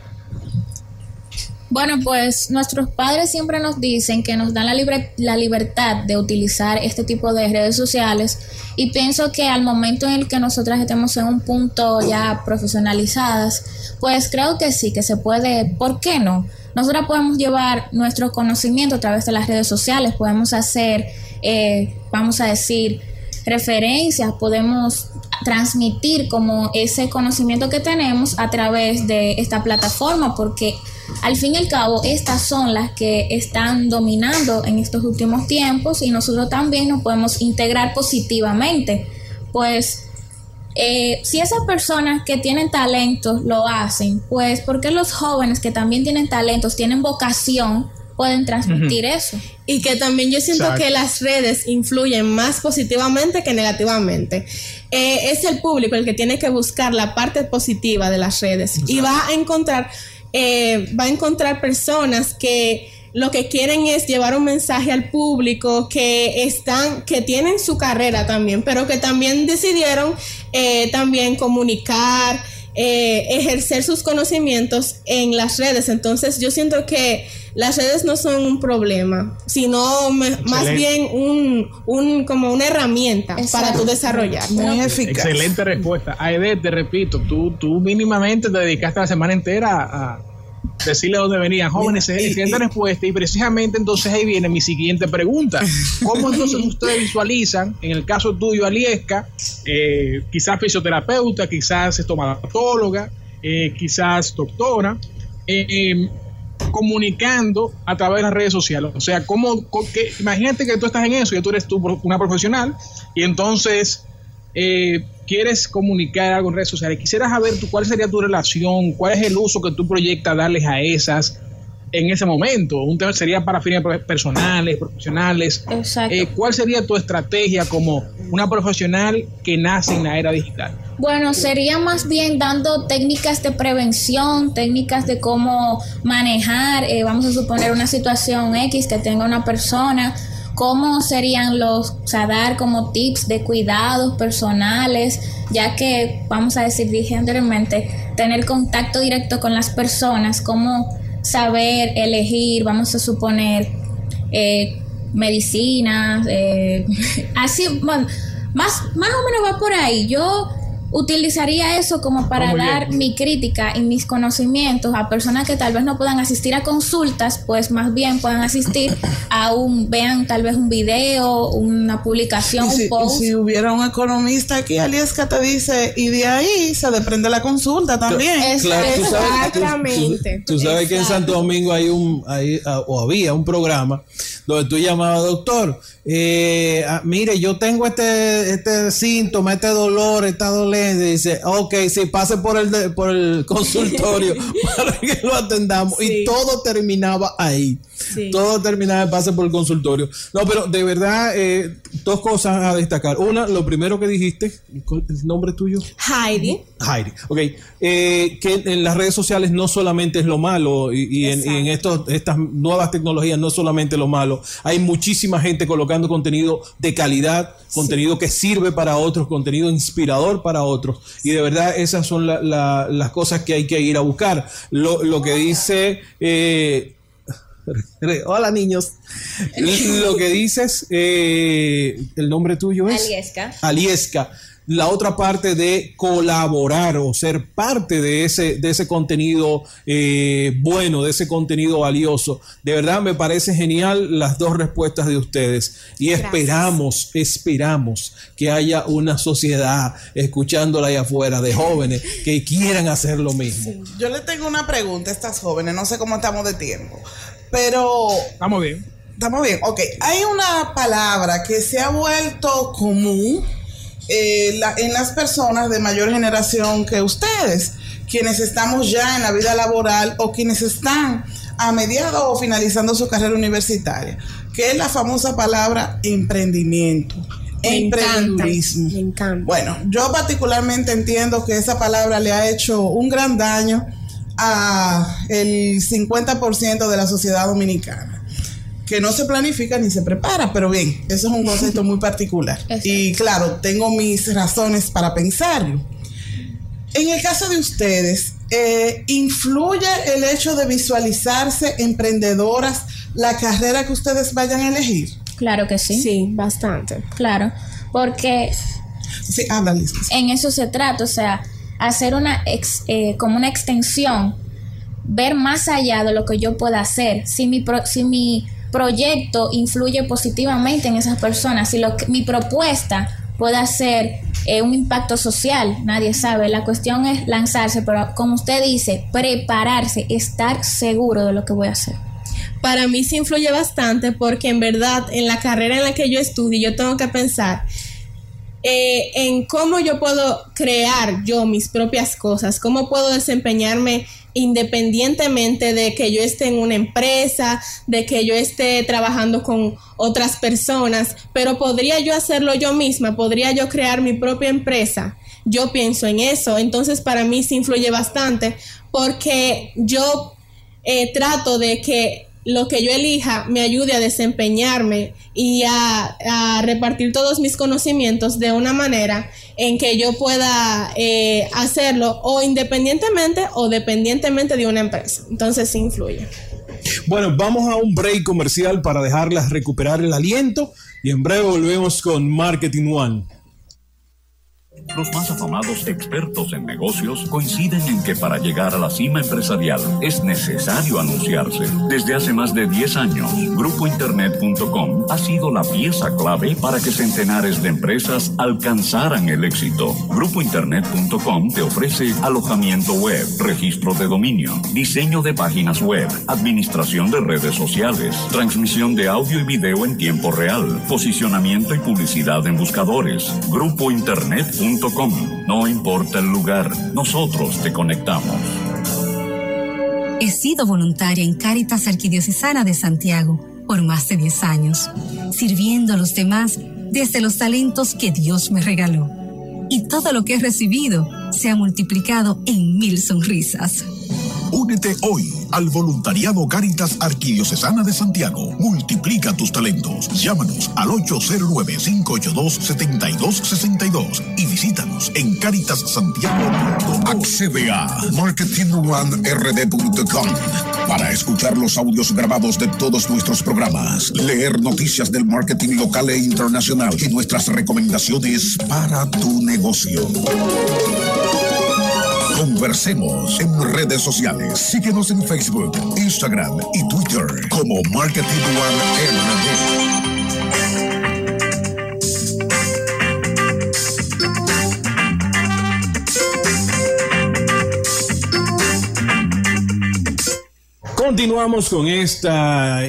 Bueno, pues nuestros padres siempre nos dicen que nos dan la, libre- la libertad de utilizar este tipo de redes sociales y pienso que al momento en el que nosotras estemos en un punto ya profesionalizadas, pues creo que sí, que se puede, ¿por qué no? Nosotras podemos llevar nuestro conocimiento a través de las redes sociales, podemos hacer, eh, vamos a decir, referencias, podemos transmitir como ese conocimiento que tenemos a través de esta plataforma, porque al fin y al cabo estas son las que están dominando en estos últimos tiempos y nosotros también nos podemos integrar positivamente, pues eh, si esas personas que tienen talentos lo hacen, pues porque los jóvenes que también tienen talentos, tienen vocación, pueden transmitir eso. Y que también yo siento Exacto. que las redes influyen más positivamente que negativamente. Eh, es el público el que tiene que buscar la parte positiva de las redes y va a encontrar, eh, va a encontrar personas que lo que quieren es llevar un mensaje al público que están, que tienen su carrera también, pero que también decidieron eh, también comunicar, eh, ejercer sus conocimientos en las redes. Entonces yo siento que las redes no son un problema, sino me- más bien un, un como una herramienta para tu desarrollar. Muy eficaz. Excelente respuesta. Aide, te repito, tú, tú mínimamente te dedicaste la semana entera a decirle dónde venían jóvenes. Mira, Excelente y- respuesta. Y precisamente entonces ahí viene mi siguiente pregunta. ¿Cómo entonces ustedes visualizan, en el caso tuyo, Aliesca, eh, quizás fisioterapeuta, quizás estomatóloga, eh, quizás doctora, eh, comunicando a través de las redes sociales. O sea, ¿cómo, que- imagínate que tú estás en eso y tú eres tú una profesional y entonces eh, quieres comunicar algo en redes sociales. Quisieras saber tú, cuál sería tu relación, cuál es el uso que tú proyectas darles a esas en ese momento. Un tema sería para fines personales, profesionales. Exacto. Eh, ¿Cuál sería tu estrategia como una profesional que nace en la era digital? Bueno, sería más bien dando técnicas de prevención, técnicas de cómo manejar, eh, vamos a suponer una situación X que tenga una persona, cómo serían los, o sea, dar como tips de cuidados personales, ya que, vamos a decir, dije anteriormente, tener contacto directo con las personas, cómo saber elegir, vamos a suponer, eh, medicinas, eh, así, más, más o menos va por ahí. Yo utilizaría eso como para Muy bien. dar mi crítica y mis conocimientos a personas que tal vez no puedan asistir a consultas, pues más bien puedan asistir a un, vean tal vez un video, una publicación, si, un post. si hubiera un economista aquí, Aliesca te dice, y de ahí se desprende la consulta también. Es- Claro, tú sabes, tú- Exactamente. tú, tú sabes que en. Santo Domingo hay un, hay, ah, o había un programa donde tú llamabas, doctor, eh, ah, mire, yo tengo este, este síntoma, este dolor, esta dolencia. Y dice, ok, sí, pase por el, de- por el consultorio para que lo atendamos. Y todo terminaba ahí. Sí. Todo terminaba en pase por el consultorio. No, pero de verdad, eh, dos cosas a destacar. Una, lo primero que dijiste, ¿el nombre tuyo? Heidi. Heidi. Ok. Eh, que en las redes sociales no solamente es lo malo y, y en, y en estos, estas nuevas tecnologías no solamente lo malo. Hay muchísima gente colocando contenido de calidad, contenido que sirve para otros, contenido inspirador para otros. Y de verdad esas son la- la- las cosas que hay que ir a buscar. Lo, lo que dice... eh, Hola niños. Lo que dices, eh, el nombre tuyo es Aliesca. Aliesca. La otra parte de colaborar o ser parte de ese, de ese contenido eh, bueno, de ese contenido valioso. De verdad me parece genial las dos respuestas de ustedes. Y esperamos, esperamos que haya una sociedad escuchándola ahí afuera de jóvenes que quieran hacer lo mismo. Yo le tengo una pregunta a estas jóvenes, no sé cómo estamos de tiempo, pero Estamos bien. Estamos bien, ok. Hay una palabra que se ha vuelto común eh, la- en las personas de mayor generación que ustedes, quienes estamos ya en la vida laboral o quienes están a mediados o finalizando su carrera universitaria, que es la famosa palabra emprendimiento. Me encanta, emprendedurismo. me encanta. Bueno, yo particularmente entiendo que esa palabra le ha hecho un gran daño a el 50% de la sociedad dominicana que no se planifica ni se prepara, pero bien, eso es un concepto muy particular. Exacto. Y claro, tengo mis razones para pensarlo. En el caso de ustedes, eh, ¿influye el hecho de visualizarse emprendedoras la carrera que ustedes vayan a elegir? Claro que sí. Sí, bastante. Claro. Porque Sí, habla, Liz. en eso se trata, o sea, hacer una ex- eh, como una extensión, ver más allá de lo que yo pueda hacer. Si mi, pro- si mi proyecto influye positivamente en esas personas, si lo que- mi propuesta puede hacer eh, un impacto social, nadie sabe. La cuestión es lanzarse, pero como usted dice, prepararse, estar seguro de lo que voy a hacer. Para mí sí influye bastante porque en verdad en la carrera en la que yo estudio yo tengo que pensar eh, en cómo yo puedo crear yo mis propias cosas, cómo puedo desempeñarme independientemente de que yo esté en una empresa, de que yo esté trabajando con otras personas, pero podría yo hacerlo yo misma, podría yo crear mi propia empresa. Yo pienso en eso, entonces para mí sí influye bastante porque yo eh, trato de que lo que yo elija me ayude a desempeñarme y a, repartir todos mis conocimientos de una manera en que yo pueda eh, hacerlo o independientemente o dependientemente de una empresa. Entonces sí influye. Bueno, vamos a un break comercial para dejarlas recuperar el aliento y en breve volvemos con Marketing One. Los más afamados expertos en negocios coinciden en que para llegar a la cima empresarial es necesario anunciarse. Desde hace más de 10 años, GrupoInternet.com ha sido la pieza clave para que centenares de empresas alcanzaran el éxito. GrupoInternet.com te ofrece alojamiento web, registro de dominio, diseño de páginas web, administración de redes sociales, transmisión de audio y video en tiempo real, posicionamiento y publicidad en buscadores. GrupoInternet.com. No importa el lugar, nosotros te conectamos. He sido voluntaria en Cáritas Arquidiocesana de Santiago por más de 10 años, sirviendo a los demás desde los talentos que Dios me regaló. Y todo lo que he recibido se ha multiplicado en mil sonrisas. Únete hoy al voluntariado Cáritas Arquidiocesana de Santiago. Multiplica tus talentos. Llámanos al 809-582-7262 y visítanos en caritassantiago.com. Accede a marketingonerd.com para escuchar los audios grabados de todos nuestros programas, leer noticias del marketing local e internacional y nuestras recomendaciones para tu negocio. Conversemos en redes sociales. Síguenos en Facebook, Instagram y Twitter como Marketing One Continuamos con este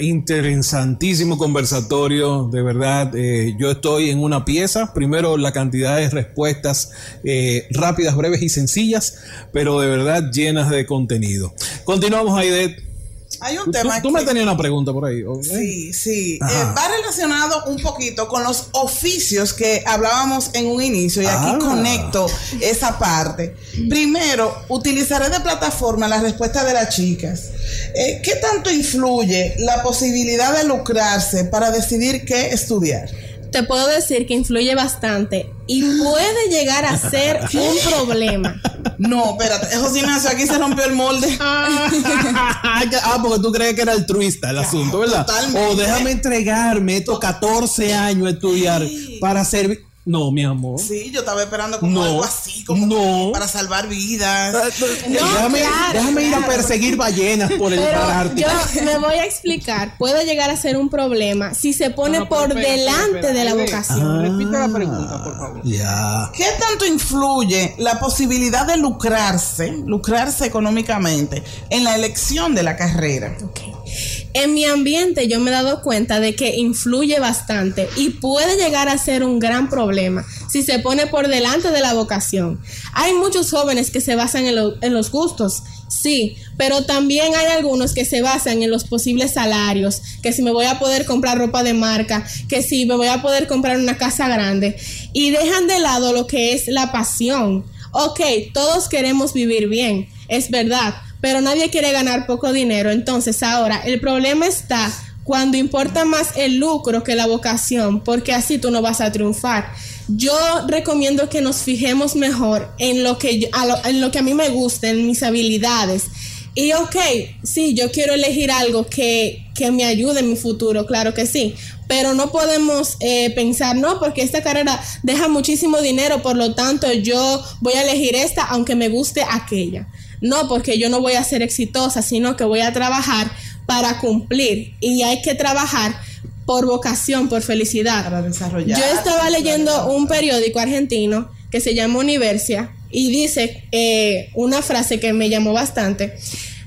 interesantísimo conversatorio. De verdad, eh, yo estoy en una pieza. Primero, la cantidad de respuestas eh, rápidas, breves y sencillas, pero de verdad llenas de contenido. Continuamos, Aidet. Hay un Tú, tema tú me que- tenías una pregunta por ahí. Sí, sí. Eh, va relacionado un poquito con los oficios que hablábamos en un inicio y aquí Ah. conecto esa parte. Primero, utilizaré de plataforma la respuesta de las chicas. Eh, ¿Qué tanto influye la posibilidad de lucrarse para decidir qué estudiar? Te puedo decir que influye bastante y puede llegar a ser un problema. No, espérate, José Ignacio, aquí se rompió el molde. ah, porque tú crees que era altruista el asunto, ¿verdad? totalmente. O déjame entregarme estos 14 años a estudiar para servir. No, mi amor. Sí, yo estaba esperando como No, algo así, como no. para salvar vidas. déjame, claro, déjame ir a perseguir ballenas por el Ártico. yo me voy a explicar. Puede llegar a ser un problema si se pone No, por espera, delante espera, de la vocación. Repite la pregunta, por favor. Ya. ¿Qué tanto influye la posibilidad de lucrarse, lucrarse económicamente en la elección de la carrera? Ok. En mi ambiente yo me he dado cuenta de que influye bastante y puede llegar a ser un gran problema si se pone por delante de la vocación. Hay muchos jóvenes que se basan en, lo- en los gustos, sí, pero también hay algunos que se basan en los posibles salarios, que si me voy a poder comprar ropa de marca, que si me voy a poder comprar una casa grande y dejan de lado lo que es la pasión. Ok, todos queremos vivir bien, es verdad, pero nadie quiere ganar poco dinero. Entonces ahora el problema está cuando importa más el lucro que la vocación, porque así tú no vas a triunfar. Yo recomiendo que nos fijemos mejor en lo que, a lo- en lo que a mí me gusta, en mis habilidades. Y ok, sí, yo quiero elegir algo que, que me ayude en mi futuro, claro que sí. Pero no podemos eh, pensar, no, porque esta carrera deja muchísimo dinero, por lo tanto yo voy a elegir esta aunque me guste aquella. No, porque yo no voy a ser exitosa, sino que voy a trabajar para cumplir. Y hay que trabajar por vocación, por felicidad. Para desarrollar. Yo estaba leyendo un periódico argentino que se llama Universia y dice eh, una frase que me llamó bastante.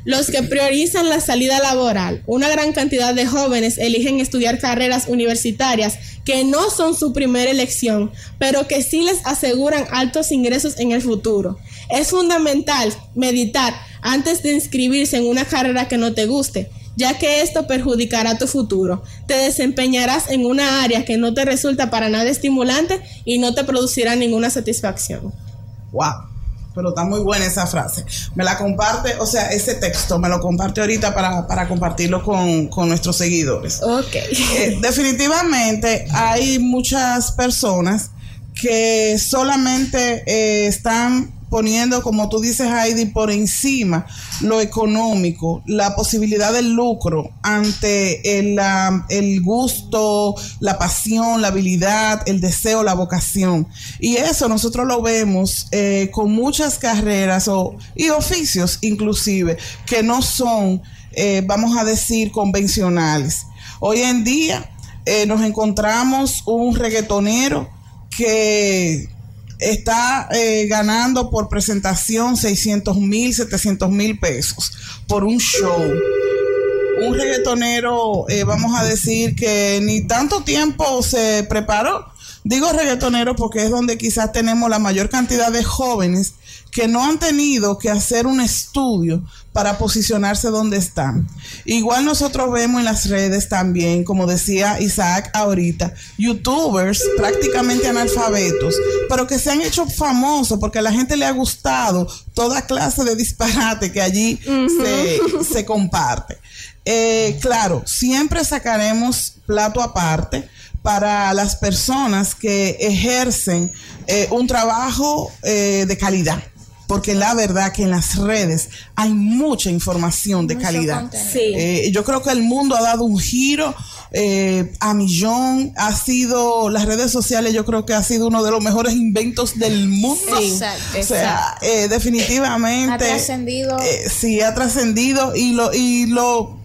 Los que priorizan la salida laboral, una gran cantidad de jóvenes eligen estudiar carreras universitarias que no son su primera elección, pero que sí les aseguran altos ingresos en el futuro. Es fundamental meditar antes de inscribirse en una carrera que no te guste, ya que esto perjudicará tu futuro. Te desempeñarás en una área que no te resulta para nada estimulante y no te producirá ninguna satisfacción. Wow. Pero está muy buena esa frase. Me la comparte, o sea, ese texto me lo comparte ahorita para, para compartirlo con, con nuestros seguidores. Ok. Eh, definitivamente hay muchas personas que solamente eh, están poniendo, como tú dices, Heidi, por encima lo económico, la posibilidad del lucro ante el, el gusto, la pasión, la habilidad, el deseo, la vocación. Y eso nosotros lo vemos eh, con muchas carreras o, y oficios inclusive que no son, eh, vamos a decir, convencionales. Hoy en día eh, nos encontramos un reggaetonero que está eh, ganando por presentación 600 mil, 700 mil pesos por un show. Un reggaetonero, eh, vamos a decir que ni tanto tiempo se preparó. Digo reggaetonero porque es donde quizás tenemos la mayor cantidad de jóvenes que no han tenido que hacer un estudio para posicionarse donde están. Igual nosotros vemos en las redes también, como decía Isaac ahorita, youtubers prácticamente analfabetos, pero que se han hecho famosos porque a la gente le ha gustado toda clase de disparate que allí se, se comparte. Eh, claro, siempre sacaremos plato aparte para las personas que ejercen eh, un trabajo eh, de calidad. Porque la verdad que en las redes hay mucha información de Mucho calidad. Sí. Eh, yo creo que el mundo ha dado un giro eh, a millón. Ha sido, las redes sociales yo creo que ha sido uno de los mejores inventos del mundo. Sí. Exacto, O sea, eh, definitivamente. Ha trascendido. eh, sí, ha trascendido y lo, y lo,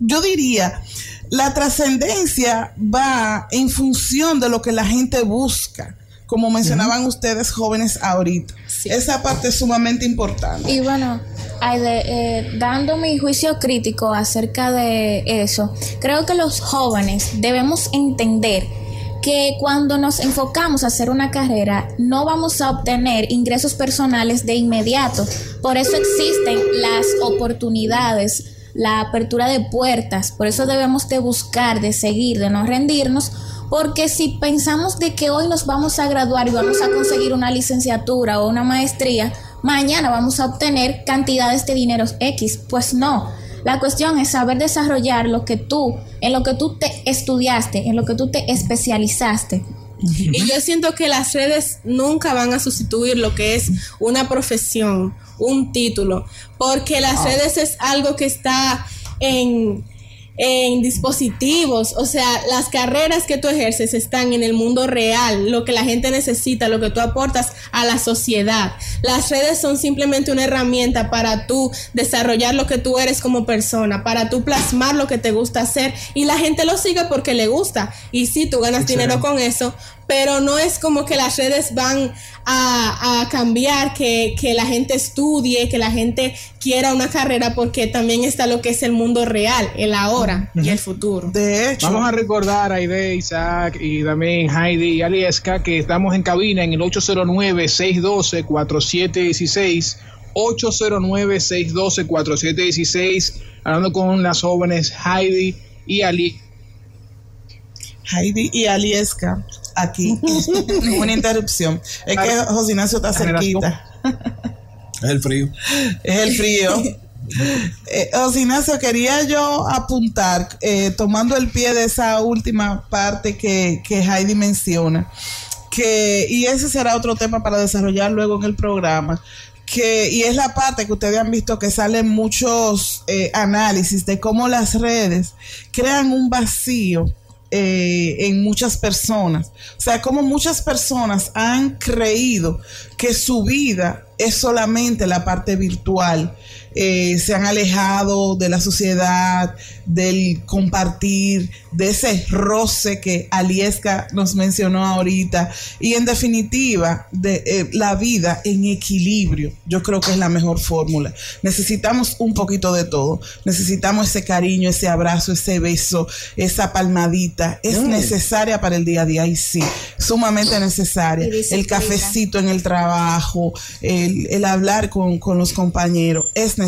yo diría, la trascendencia va en función de lo que la gente busca. Como mencionaban ustedes jóvenes ahorita. Esa parte es sumamente importante. Y bueno, Aide, eh, dando mi juicio crítico acerca de eso, creo que los jóvenes debemos entender que cuando nos enfocamos a hacer una carrera no vamos a obtener ingresos personales de inmediato. Por eso existen las oportunidades, la apertura de puertas. Por eso debemos de buscar, de seguir, de no rendirnos. Porque si pensamos de que hoy nos vamos a graduar y vamos a conseguir una licenciatura o una maestría, mañana vamos a obtener cantidades de dineros X. Pues no. La cuestión es saber desarrollar lo que tú, en lo que tú te estudiaste, en lo que tú te especializaste. Y yo siento que las redes nunca van a sustituir lo que es una profesión, un título, porque las redes es algo que está en, en dispositivos, o sea, las carreras que tú ejerces están en el mundo real, lo que la gente necesita, lo que tú aportas a la sociedad. Las redes son simplemente una herramienta para tú desarrollar lo que tú eres como persona, para tú plasmar lo que te gusta hacer y la gente lo sigue porque le gusta. Y sí, tú ganas dinero con eso, pero no es como que las redes van a, a cambiar, que, que la gente estudie, que la gente quiera una carrera porque también está lo que es el mundo real, el ahora y el futuro. De hecho, Vamos a recordar a Aide, Isaac y también Heidi y Alieska que estamos en cabina en el 809-612-4716. 809-612-4716. Hablando con las jóvenes Heidi y Ali. Heidi y Alieska, aquí. Una interrupción. Es que José Ignacio está cerquita. Es el frío. Es el frío. Eh, José Ignacio, quería yo apuntar, eh, tomando el pie de esa última parte que, que Heidi menciona, que, y ese será otro tema para desarrollar luego en el programa, que, y es la parte que ustedes han visto que salen muchos eh, análisis de cómo las redes crean un vacío eh, en muchas personas. O sea, como muchas personas han creído que su vida es solamente la parte virtual. Eh, se han alejado de la sociedad, del compartir, de ese roce que Alieska nos mencionó ahorita. Y en definitiva, de eh, la vida en equilibrio. Yo creo que es la mejor fórmula. Necesitamos un poquito de todo. Necesitamos ese cariño, ese abrazo, ese beso, esa palmadita. Es necesaria para el día a día y sí, sumamente necesaria. El cafecito en el trabajo, el, el hablar con, con los compañeros es necesario.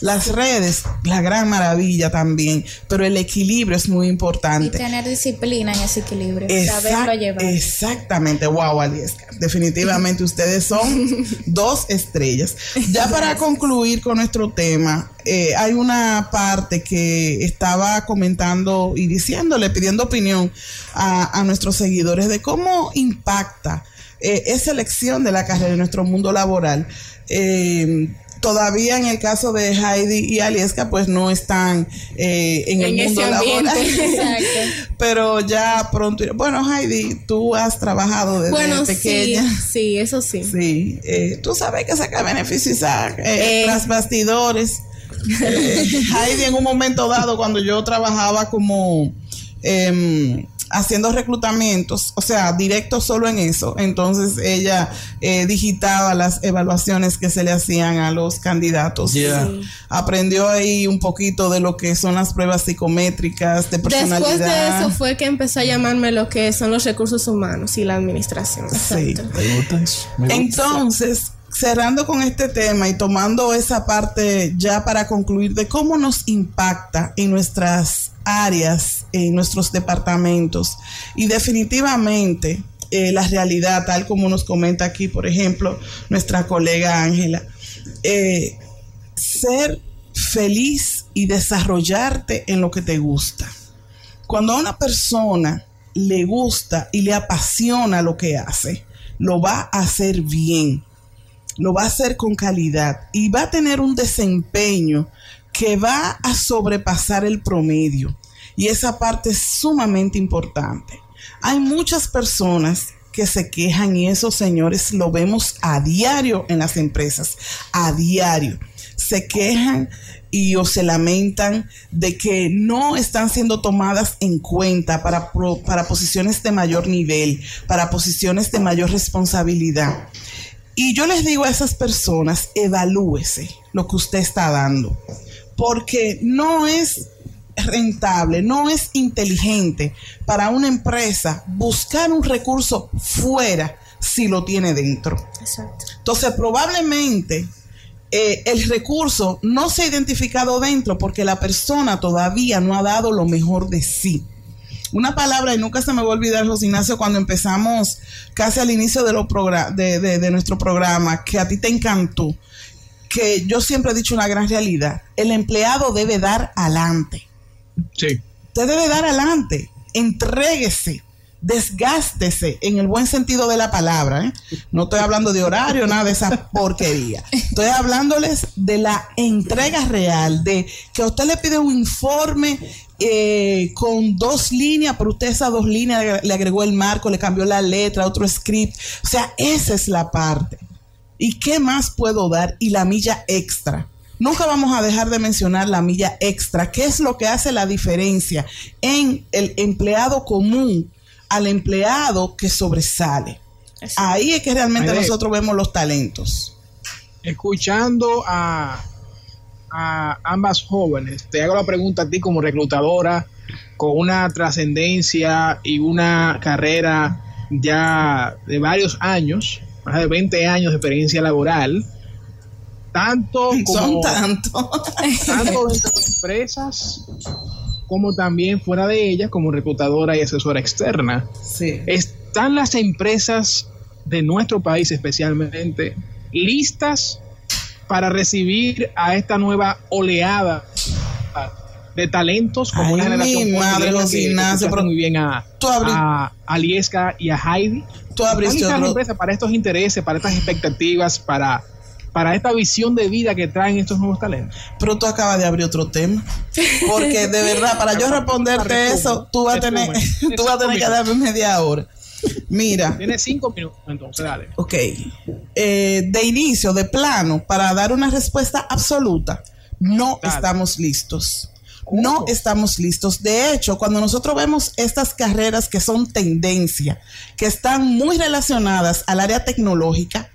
Las redes, la gran maravilla también, pero el equilibrio es muy Y importante. tener disciplina en ese equilibrio. Exact- saberlo llevar. exactamente, wow, Alieska. Definitivamente ustedes son dos estrellas. Ya para concluir con nuestro tema, eh, hay una parte que estaba comentando y diciéndole, pidiendo opinión a, a nuestros seguidores de cómo impacta eh, esa elección de la carrera en nuestro mundo laboral. Eh, Todavía en el caso de Heidi y Alieska, pues no están eh, en, el En mundo ambiente. laboral. Exacto. Pero ya pronto. Bueno, Heidi, tú has trabajado desde Bueno, sí, pequeña. sí, eso sí. Sí, eh, tú sabes que saca beneficio Isaac, eh, Eh. tras bastidores. Eh, Heidi en un momento dado cuando yo trabajaba como em, haciendo reclutamientos, o sea, directo solo en eso, entonces ella eh, digitaba las evaluaciones que se le hacían a los candidatos. Yeah. Sí. Aprendió ahí un poquito de lo que son las pruebas psicométricas, de personalidad. Después de eso fue que empezó a llamarme lo que son los recursos humanos y la administración. Sí. Exacto. Me gusta eso. me gusta. Entonces, cerrando con este tema y tomando esa parte ya para concluir de cómo nos impacta en nuestras áreas, en nuestros departamentos y definitivamente eh, la realidad, tal como nos comenta aquí, por ejemplo, nuestra colega Ángela, eh, ser feliz y desarrollarte en lo que te gusta. Cuando a una persona le gusta y le apasiona lo que hace, lo va a hacer bien, lo va a hacer con calidad y va a tener un desempeño que va a sobrepasar el promedio. Y esa parte es sumamente importante. Hay muchas personas que se quejan y esos señores lo vemos a diario en las empresas, a diario. Se quejan y o se lamentan de que no están siendo tomadas en cuenta para, para posiciones de mayor nivel, para posiciones de mayor responsabilidad. Y yo les digo a esas personas, evalúese lo que usted está dando, porque no es rentable, no es inteligente para una empresa buscar un recurso fuera si lo tiene dentro. Exacto. Entonces, probablemente eh, el recurso no se ha identificado dentro porque la persona todavía no ha dado lo mejor de sí. Una palabra, y nunca se me va a olvidar, José Ignacio, cuando empezamos casi al inicio de, lo de- de nuestro programa, que a ti te encantó, que yo siempre he dicho una gran realidad, el empleado debe dar adelante. Sí. Usted debe dar adelante, entréguese, desgástese en el buen sentido de la palabra. ¿eh? No estoy hablando de horario, nada de esa porquería. Estoy hablándoles de la entrega real, de que a usted le pide un informe eh, con dos líneas, pero usted esas dos líneas le agregó el marco, le cambió la letra, otro script. O sea, esa es la parte. ¿Y qué más puedo dar? Y la milla extra. Nunca vamos a dejar de mencionar la milla extra. ¿Qué es lo que hace la diferencia en el empleado común al empleado que sobresale? Ahí es que realmente nosotros vemos los talentos. Escuchando a a ambas jóvenes. Te hago la pregunta a ti como reclutadora, con una trascendencia y una carrera ya de varios años, más de 20 años de experiencia laboral, tanto como Son tanto. tanto dentro de empresas como también fuera de ellas como reclutadora y asesora externa. Sí. ¿Están las empresas de nuestro país especialmente listas para recibir a esta nueva oleada de talentos como Ay, una generación mi madre, que Ignacio, muy bien a, a Aliesca y a Heidi? Tú ¿Están abriste otro, empresas para estos intereses, para estas expectativas, para, para esta visión de vida que traen estos nuevos talentos? pero tú acabas de abrir otro tema. Porque de verdad, para yo responderte eso, tú vas a tener, tú vas a tener que darme media hora. Mira, Tienes cinco minutos, entonces dale. ok. Eh, de inicio, de plano, para dar una respuesta absoluta, no Dale. estamos listos. No estamos listos. De hecho, cuando nosotros vemos estas carreras que son tendencia, que están muy relacionadas al área tecnológica,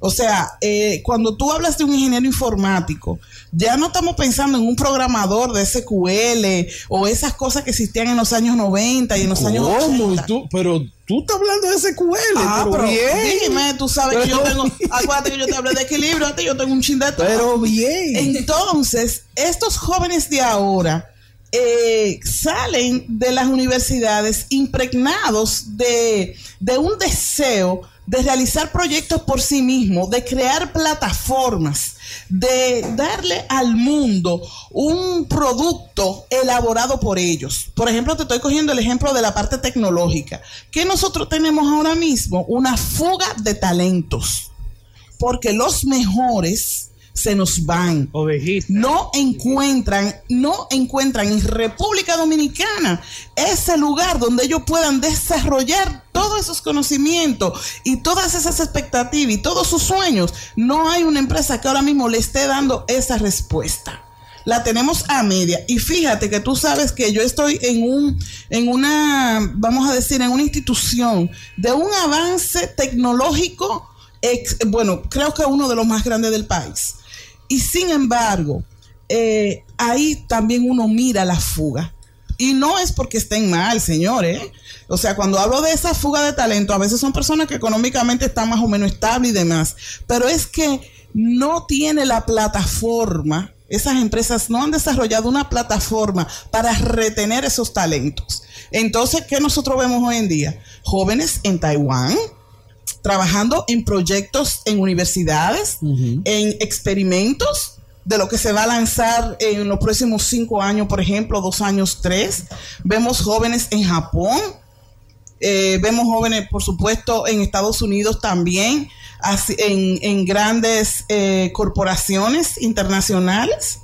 o sea, eh, cuando tú hablas de un ingeniero informático, ya no estamos pensando en un programador de SQL o esas cosas que existían en los años 90 y en los años ¿Cómo? 80. Tú- pero tú estás hablando de SQL, Ah, pero, bien. dime, tú sabes que yo tengo, acuérdate que yo te hablé de equilibrio, antes yo tengo un chin de todo. Pero bien. Entonces, estos jóvenes de ahora eh, salen de las universidades impregnados de, de un deseo de realizar proyectos por sí mismos, de crear plataformas, de darle al mundo un producto elaborado por ellos. Por ejemplo, te estoy cogiendo el ejemplo de la parte tecnológica. que nosotros tenemos ahora mismo? Una fuga de talentos. Porque los mejores se nos van no encuentran, no encuentran en República Dominicana ese lugar donde ellos puedan desarrollar todos esos conocimientos y todas esas expectativas y todos sus sueños. No hay una empresa que ahora mismo le esté dando esa respuesta. La tenemos a media. Y fíjate que tú sabes que yo estoy en un, en una, vamos a decir, en una institución de un avance tecnológico, ex- bueno, creo que uno de los más grandes del país. Y sin embargo, eh, ahí también uno mira la fuga. Y no es porque estén mal, señores. O sea, cuando hablo de esa fuga de talento, a veces son personas que económicamente están más o menos estables y demás. Pero es que no tiene la plataforma. Esas empresas no han desarrollado una plataforma para retener esos talentos. Entonces, ¿qué nosotros vemos hoy en día? Jóvenes en Taiwán, trabajando en proyectos en universidades, en experimentos de lo que se va a lanzar en los próximos cinco años, por ejemplo, dos años, tres. Vemos jóvenes en Japón, eh, vemos jóvenes, por supuesto, en Estados Unidos también, así- en, en grandes eh, corporaciones internacionales.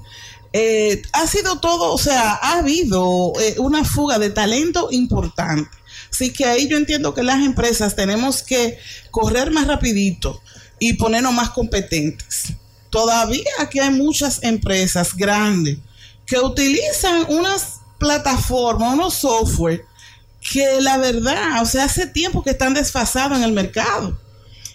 Eh, ha sido todo, o sea, ha habido una fuga de talento importante. Así que ahí yo entiendo que las empresas tenemos que correr más rapidito y ponernos más competentes. Todavía aquí hay muchas empresas grandes que utilizan unas plataformas, unos software que la verdad, o sea, hace tiempo que están desfasados en el mercado.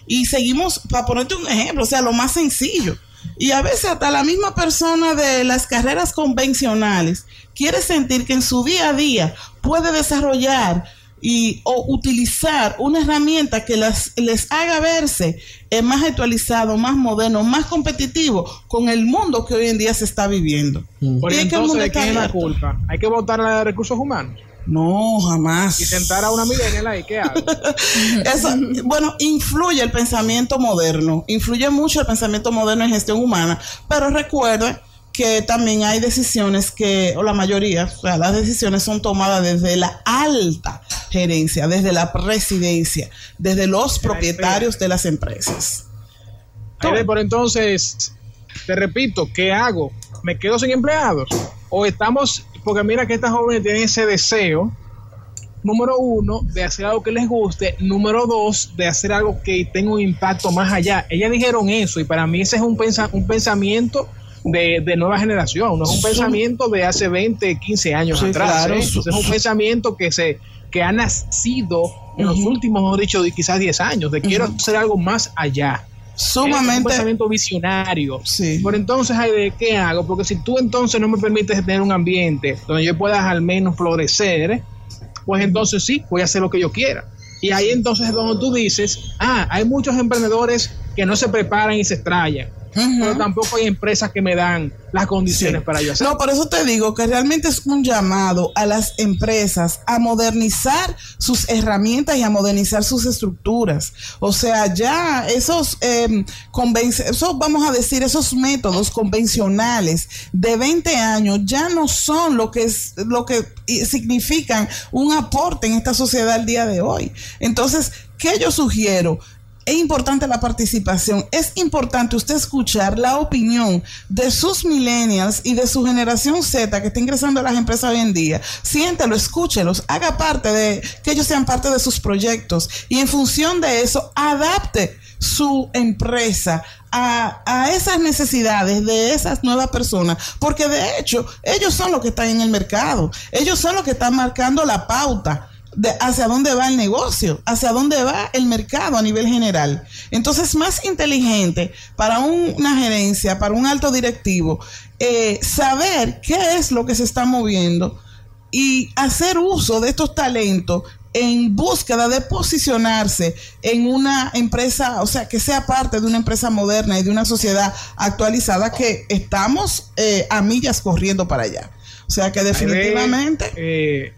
Y seguimos, para ponerte un ejemplo, o sea, lo más sencillo. Y a veces hasta la misma persona de las carreras convencionales quiere sentir que en su día a día puede desarrollar y o utilizar una herramienta que las, les haga verse eh, más actualizado, más moderno, más competitivo con el mundo que hoy en día se está viviendo. Por Y entonces, ¿de quién es la culpa? Hay que votar a la de recursos humanos No, jamás. y sentar a una millennial ahí. ¿Qué hago? Eso, bueno, influye el pensamiento moderno, influye mucho el pensamiento moderno en gestión humana, pero recuerda que también hay decisiones que, o la mayoría, o sea, las decisiones son tomadas desde la alta gerencia, desde la presidencia, desde los propietarios de las empresas. Por entonces, te repito, ¿qué hago? ¿Me quedo sin empleados? ¿O estamos, porque mira que estas jóvenes tienen ese deseo, número uno, de hacer algo que les guste, número dos, de hacer algo que tenga un impacto más allá. Ellas dijeron eso y para mí ese es un, pensa- un pensamiento de, de nueva generación, no es un pensamiento de hace 20, 15 años Sí, atrás. claro. ¿eh? Es un pensamiento que se que ha nacido en los Ujú. últimos, mejor dicho, de quizás 10 años, de quiero Ujú. hacer algo más allá. Sumamente. un pensamiento visionario. Sí. Pero entonces, Aide, ¿qué hago? Porque si tú entonces no me permites tener un ambiente donde yo pueda al menos florecer, pues entonces sí, voy a hacer lo que yo quiera. Y ahí entonces es donde tú dices, ah, hay muchos emprendedores que no se preparan y se Pero tampoco hay empresas que me dan las condiciones Sí. para yo hacerlo. No, por eso te digo que realmente es un llamado a las empresas a modernizar sus herramientas y a modernizar sus estructuras. O sea, ya esos, eh, convenc- esos, vamos a decir, esos métodos convencionales de 20 años ya no son lo que es lo que significan un aporte en esta sociedad al día de hoy. Entonces, ¿qué yo sugiero? Es importante la participación, es importante usted escuchar la opinión de sus millennials y de su generación Z que está ingresando a las empresas hoy en día. Siéntelo, escúchelos, haga parte de, que ellos sean parte de sus proyectos. Y en función de eso, adapte su empresa a, a esas necesidades de esas nuevas personas, porque de hecho ellos son los que están en el mercado, ellos son los que están marcando la pauta de hacia dónde va el negocio, hacia dónde va el mercado a nivel general. Entonces, más inteligente para un- una gerencia, para un alto directivo, eh, saber qué es lo que se está moviendo y hacer uso de estos talentos en búsqueda de posicionarse en una empresa, o sea, que sea parte de una empresa moderna y de una sociedad actualizada que estamos eh, a millas corriendo para allá. O sea que definitivamente... Eh,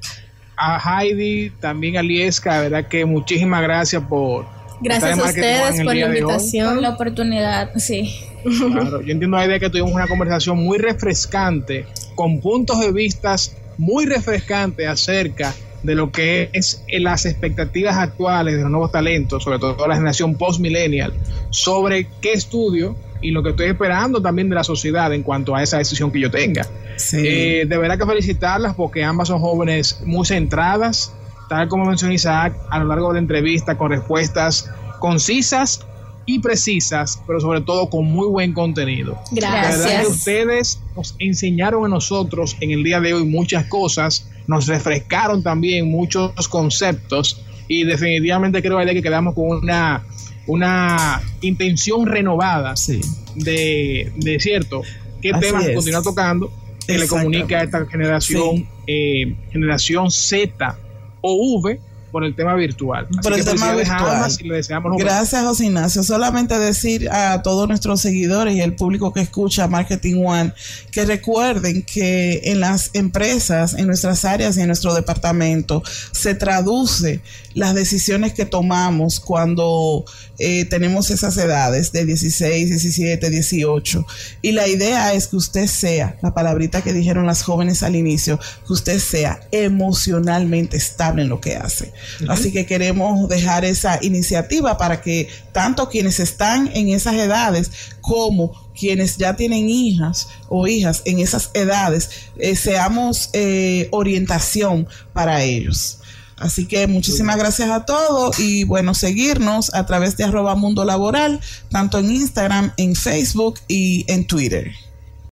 a Heidi, también a Liesca, verdad que muchísimas gracias por estar Gracias a ustedes el por la día de hoy. Por invitación. la oportunidad, sí. Claro, yo entiendo Aide, que tuvimos una conversación muy refrescante, con puntos de vistas muy refrescantes acerca de lo que es eh, las expectativas actuales de los nuevos talentos, sobre todo la generación post-millennial, sobre qué estudio y lo que estoy esperando también de la sociedad en cuanto a esa decisión que yo tenga. Sí. Eh, de verdad que felicitarlas porque ambas son jóvenes muy centradas, tal como mencionó Isaac a lo largo de la entrevista, con respuestas concisas y precisas, pero sobre todo con muy buen contenido. De verdad que Gracias. ustedes nos enseñaron a nosotros en el día de hoy muchas cosas, nos refrescaron también muchos conceptos y definitivamente creo que quedamos con una, una intención renovada sí. de, de cierto qué Así temas es. continuar tocando que le comunica a esta generación Sí. eh, generación Z o V por el tema virtual. Así Por el tema virtual. y le deseamos. Gracias, José Ignacio. Solamente decir a todos nuestros seguidores y el público que escucha Marketing One que recuerden que en las empresas, en nuestras áreas y en nuestro departamento se traduce las decisiones que tomamos cuando eh, tenemos esas edades de 16, 17, 18. Y la idea es que usted sea, la palabrita que dijeron las jóvenes al inicio, que usted sea emocionalmente estable en lo que hace. Así que queremos dejar esa iniciativa para que tanto quienes están en esas edades como quienes ya tienen hijas o hijas en esas edades, eh, seamos eh, orientación para ellos. Así que muchísimas gracias a todos y bueno, seguirnos a través de arroba mundo laboral, tanto en Instagram, en Facebook y en Twitter.